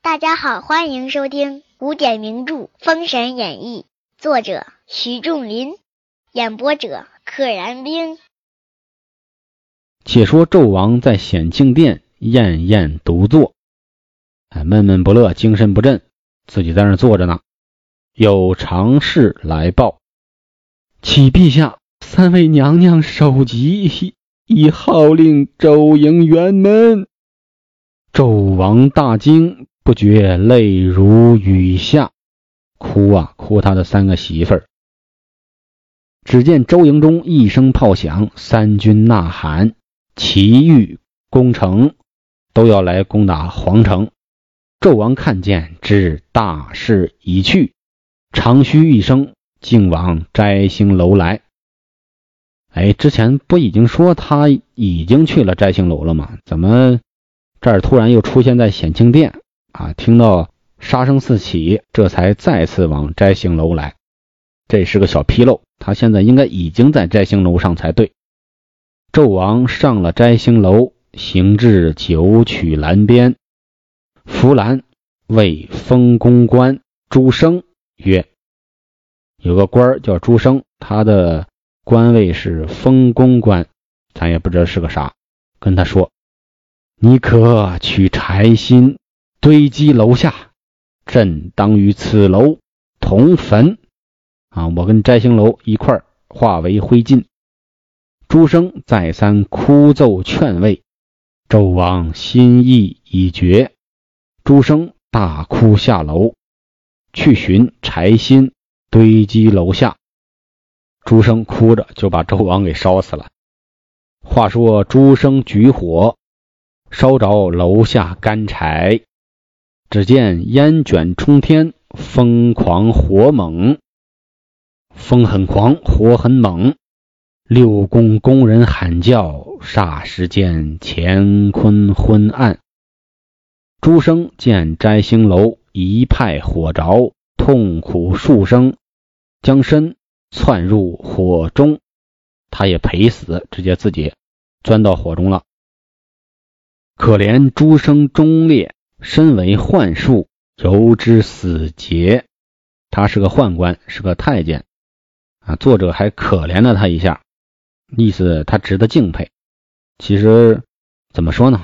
大家好，欢迎收听古典名著《封神演义》，作者徐仲林，演播者可燃冰。且说纣王在显庆殿晏晏独坐，哎，闷闷不乐，精神不振，自己在那坐着呢。有常侍来报，启陛下，三位娘娘首级已号令周营辕门。纣王大惊，不觉泪如雨下，哭啊哭他的三个媳妇儿。只见周营中一声炮响，三军呐喊。齐豫攻城，都要来攻打皇城。纣王看见，知大势已去，长吁一声，竟往摘星楼来。哎，之前不已经说他已经去了摘星楼了吗？怎么这儿突然又出现在显庆殿啊？听到杀声四起，这才再次往摘星楼来。这是个小纰漏，他现在应该已经在摘星楼上才对。纣王上了摘星楼，行至九曲栏边，扶栏为封公官朱生曰：“有个官叫朱生，他的官位是封公官，咱也不知道是个啥。跟他说，你可取柴薪堆积楼下，朕当与此楼同坟。啊，我跟摘星楼一块化为灰烬。”朱生再三哭奏劝慰，纣王心意已决。朱生大哭下楼，去寻柴薪堆积楼下。朱生哭着就把纣王给烧死了。话说朱生举火烧着楼下干柴，只见烟卷冲天，疯狂火猛，风很狂，火很猛。六宫宫人喊叫，霎时间乾坤昏暗。朱生见摘星楼一派火着，痛苦数声，将身窜入火中。他也赔死，直接自己钻到火中了。可怜诸生忠烈，身为宦术，由之死节。他是个宦官，是个太监啊。作者还可怜了他一下。意思他值得敬佩，其实怎么说呢，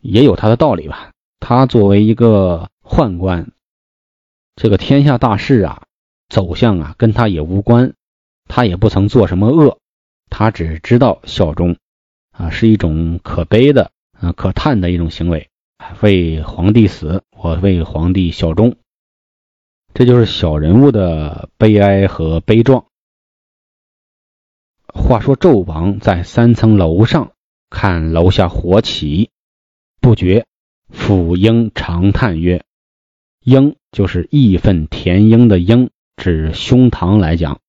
也有他的道理吧。他作为一个宦官，这个天下大事啊，走向啊，跟他也无关，他也不曾做什么恶，他只知道效忠啊，是一种可悲的啊、可叹的一种行为。为皇帝死，我为皇帝效忠，这就是小人物的悲哀和悲壮。话说纣王在三层楼上看楼下火起，不觉抚膺长叹曰：“膺就是义愤填膺的膺，指胸膛来讲。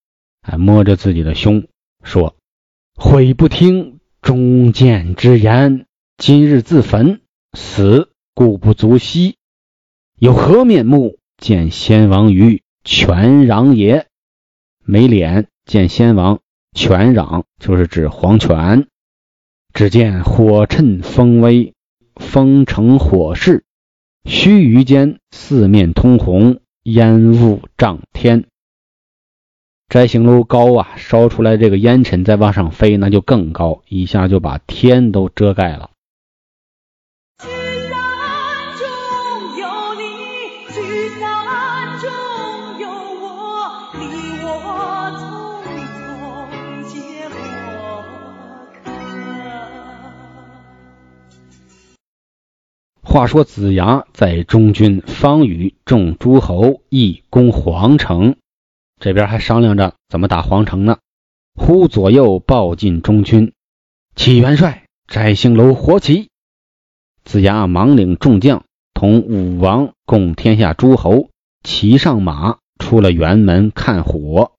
哎，摸着自己的胸说：‘悔不听忠谏之言，今日自焚，死故不足惜。有何面目见先王于权壤也？没脸见先王。’”权壤就是指黄泉。只见火趁风威，风成火势，须臾间四面通红，烟雾涨天。摘星楼高啊，烧出来这个烟尘再往上飞，那就更高，一下就把天都遮盖了。话说子牙在中军，方与众诸侯议攻皇城，这边还商量着怎么打皇城呢。忽左右报进中军，启元帅，摘星楼火起。子牙忙领众将，同武王共天下诸侯骑上马，出了辕门看火。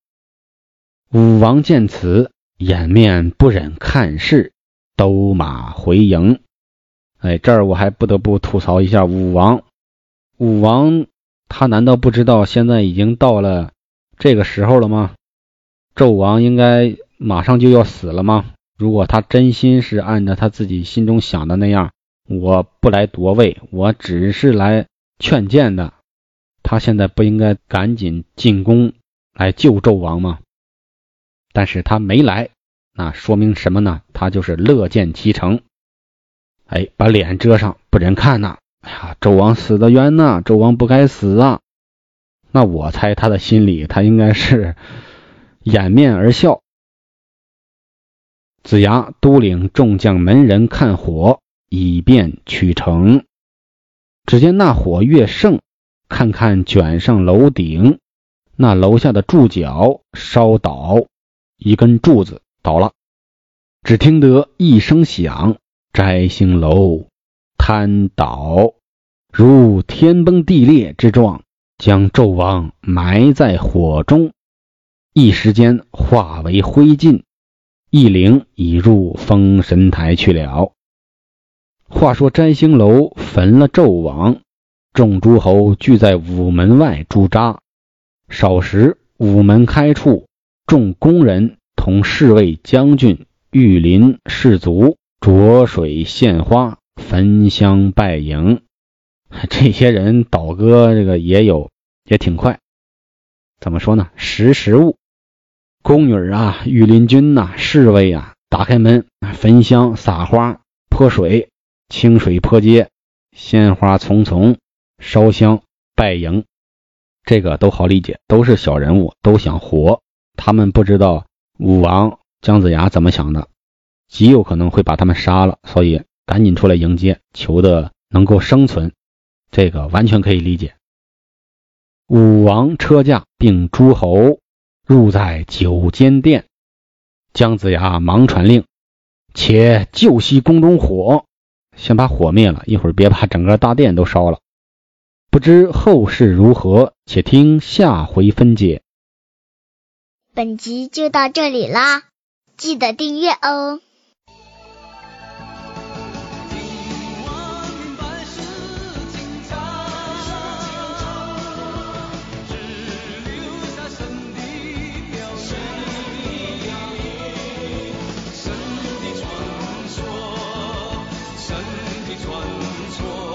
武王见此，掩面不忍看事，兜马回营。哎，这儿我还不得不吐槽一下武王。武王他难道不知道现在已经到了这个时候了吗？纣王应该马上就要死了吗？如果他真心是按照他自己心中想的那样，我不来夺位，我只是来劝谏的，他现在不应该赶紧进宫来救纣王吗？但是他没来，那说明什么呢？他就是乐见其成，哎，把脸遮上，不忍看呐。哎呀，纣王死的冤呐，纣王不该死啊。那我猜他的心里，他应该是掩面而笑。子牙督领众将门人看火，以便取城。只见那火越盛，看看卷上楼顶，那楼下的柱脚烧倒，一根柱子倒了。只听得一声响，摘星楼瘫倒，如天崩地裂之状，将纣王埋在火中，一时间化为灰烬。一灵已入封神台去了。话说摘星楼焚了纣王，众诸侯聚在午门外驻扎。少时，午门开处，众宫人同侍卫、将军、御林士卒浊水献花，焚香拜迎。这些人倒戈，这个也有，也挺快。怎么说呢？识时务。宫女啊，御林军呐，侍卫啊，打开门，焚香、撒花、泼水，清水泼街，鲜花丛丛，烧香拜迎，这个都好理解，都是小人物，都想活。他们不知道武王姜子牙怎么想的，极有可能会把他们杀了，所以赶紧出来迎接，求的能够生存，这个完全可以理解。武王车驾并诸侯。入在九间殿，姜子牙忙传令，且救熄宫中火，先把火灭了，一会儿别把整个大殿都烧了。不知后事如何，且听下回分解。本集就到这里啦，记得订阅哦。错。